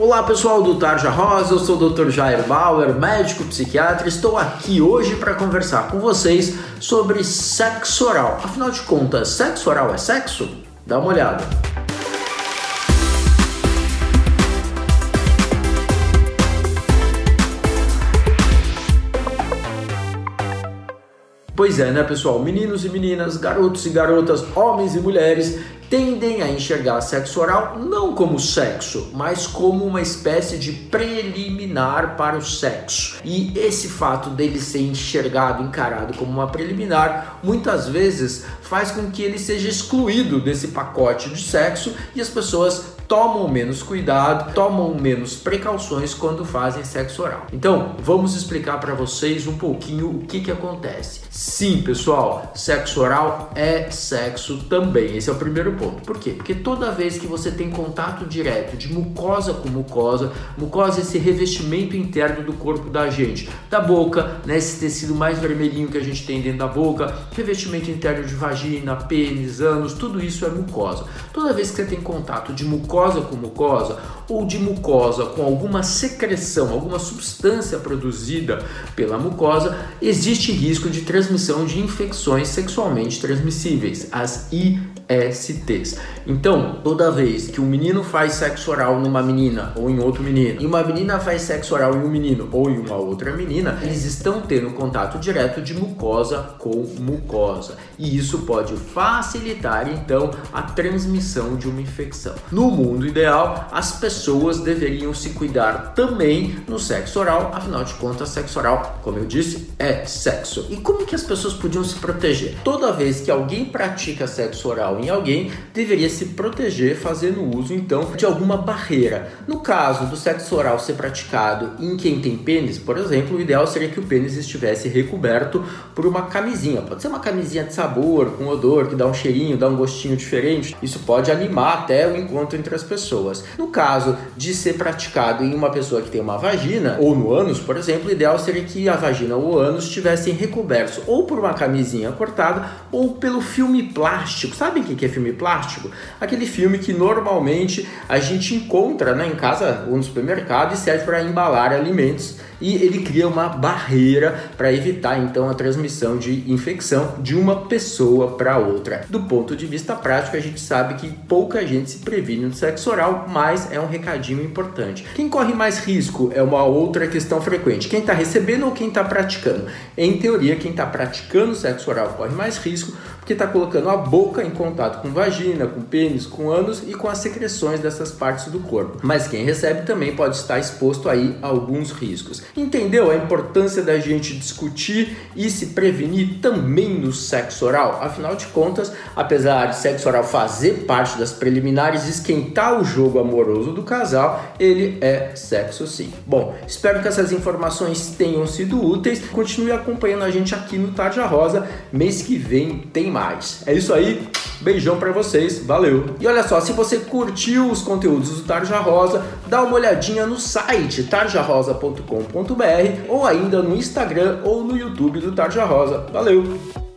Olá pessoal do Tarja Rosa, eu sou o Dr. Jair Bauer, médico psiquiatra. Estou aqui hoje para conversar com vocês sobre sexo oral. Afinal de contas, sexo oral é sexo? Dá uma olhada. Pois é, né, pessoal? Meninos e meninas, garotos e garotas, homens e mulheres tendem a enxergar sexo oral não como sexo, mas como uma espécie de preliminar para o sexo. E esse fato dele ser enxergado, encarado como uma preliminar, muitas vezes faz com que ele seja excluído desse pacote de sexo e as pessoas tomam menos cuidado, tomam menos precauções quando fazem sexo oral. Então, vamos explicar para vocês um pouquinho o que que acontece. Sim, pessoal, sexo oral é sexo também. Esse é o primeiro ponto. Por quê? Porque toda vez que você tem contato direto de mucosa com mucosa, mucosa é esse revestimento interno do corpo da gente, da boca, né, esse tecido mais vermelhinho que a gente tem dentro da boca, revestimento interno de vagina, pênis, ânus, tudo isso é mucosa. Toda vez que você tem contato de mucosa com mucosa ou de mucosa com alguma secreção, alguma substância produzida pela mucosa, existe risco de transmissão de infecções sexualmente transmissíveis, as ISTs. Então, toda vez que um menino faz sexo oral numa menina ou em outro menino, e uma menina faz sexo oral em um menino ou em uma outra menina, eles estão tendo contato direto de mucosa com mucosa. E isso pode facilitar então a transmissão de uma infecção. No mundo ideal, as pessoas deveriam se cuidar também no sexo oral, afinal de contas, sexo oral, como eu disse, é sexo. E como que as pessoas podiam se proteger? Toda vez que alguém pratica sexo oral em alguém, deveria se proteger fazendo uso então de alguma barreira. No caso do sexo oral ser praticado em quem tem pênis, por exemplo, o ideal seria que o pênis estivesse recoberto por uma camisinha. Pode ser uma camisinha de sabor, com odor, que dá um cheirinho, dá um gostinho diferente. Isso pode animar até o encontro entre as pessoas. No caso de ser praticado em uma pessoa que tem uma vagina ou no ânus, por exemplo, o ideal seria que a vagina ou o ânus estivessem recobertos ou por uma camisinha cortada ou pelo filme plástico. Sabem o que é filme plástico? Aquele filme que normalmente a gente encontra né, em casa ou no supermercado e serve para embalar alimentos e ele cria uma barreira para evitar então a transmissão de infecção de uma pessoa para outra. Do ponto de vista prático, a gente sabe que pouca gente se previne no sexo oral, mas é um recadinho importante. Quem corre mais risco é uma outra questão frequente. Quem está recebendo ou quem está praticando? Em teoria, quem está praticando sexo oral corre mais risco porque está colocando a boca em contato com vagina, com pênis, com ânus e com as secreções dessas partes do corpo. Mas quem recebe também pode estar exposto aí a alguns riscos. Entendeu a importância da gente discutir e se prevenir também no sexo oral? Afinal de contas, apesar de sexo oral fazer parte das preliminares, esquentar o jogo amoroso do casal, ele é sexo sim. Bom, espero que essas informações tenham sido úteis. Continue acompanhando a gente aqui no Tarja Rosa. Mês que vem tem mais. É isso aí. Beijão para vocês, valeu! E olha só, se você curtiu os conteúdos do Tarja Rosa, dá uma olhadinha no site tarjarosa.com.br ou ainda no Instagram ou no YouTube do Tarja Rosa. Valeu!